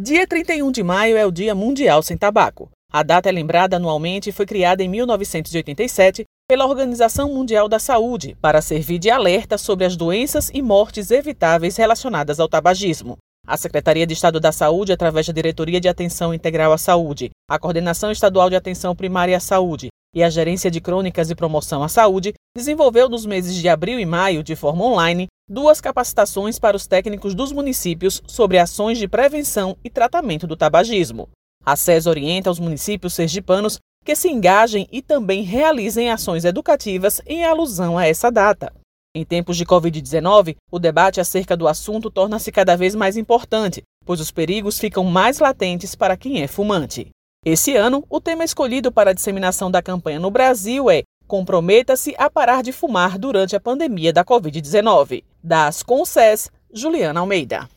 Dia 31 de maio é o Dia Mundial Sem Tabaco. A data é lembrada anualmente e foi criada em 1987 pela Organização Mundial da Saúde para servir de alerta sobre as doenças e mortes evitáveis relacionadas ao tabagismo. A Secretaria de Estado da Saúde, através da Diretoria de Atenção Integral à Saúde, a Coordenação Estadual de Atenção Primária à Saúde e a Gerência de Crônicas e Promoção à Saúde, desenvolveu nos meses de abril e maio, de forma online, duas capacitações para os técnicos dos municípios sobre ações de prevenção e tratamento do tabagismo. A SES orienta os municípios sergipanos que se engajem e também realizem ações educativas em alusão a essa data. Em tempos de Covid-19, o debate acerca do assunto torna-se cada vez mais importante, pois os perigos ficam mais latentes para quem é fumante. Esse ano, o tema escolhido para a disseminação da campanha no Brasil é Comprometa-se a parar de fumar durante a pandemia da Covid-19. Das SES, Juliana Almeida.